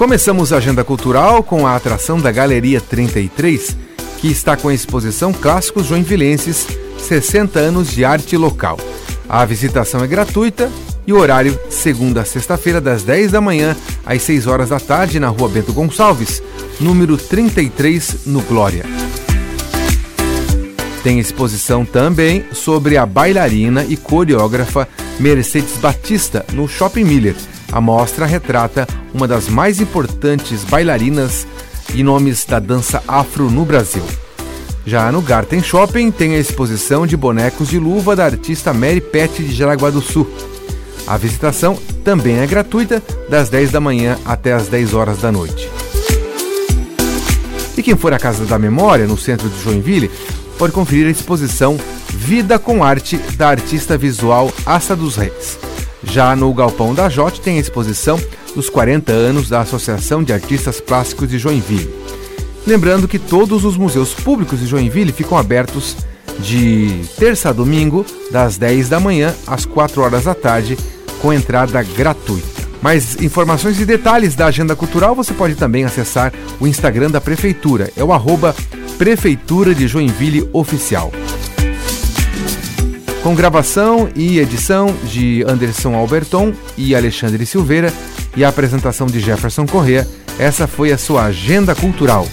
Começamos a agenda cultural com a atração da Galeria 33, que está com a exposição Clássicos Joinvilenses 60 anos de arte local. A visitação é gratuita e o horário segunda a sexta-feira das 10 da manhã às 6 horas da tarde na Rua Bento Gonçalves, número 33, no Glória. Tem exposição também sobre a bailarina e coreógrafa Mercedes Batista no Shopping Miller. A mostra retrata uma das mais importantes bailarinas e nomes da dança afro no Brasil. Já no Garten Shopping tem a exposição de bonecos de luva da artista Mary Pet de Jaraguá do Sul. A visitação também é gratuita, das 10 da manhã até as 10 horas da noite. E quem for à Casa da Memória, no centro de Joinville, pode conferir a exposição Vida com Arte da artista visual Assa dos Reis. Já no Galpão da Jote tem a exposição dos 40 anos da Associação de Artistas Plásticos de Joinville. Lembrando que todos os museus públicos de Joinville ficam abertos de terça a domingo, das 10 da manhã às 4 horas da tarde, com entrada gratuita. Mais informações e detalhes da agenda cultural você pode também acessar o Instagram da Prefeitura, é o arroba Prefeitura de Joinville Oficial. Com gravação e edição de Anderson Alberton e Alexandre Silveira e a apresentação de Jefferson Correa, essa foi a sua Agenda Cultural.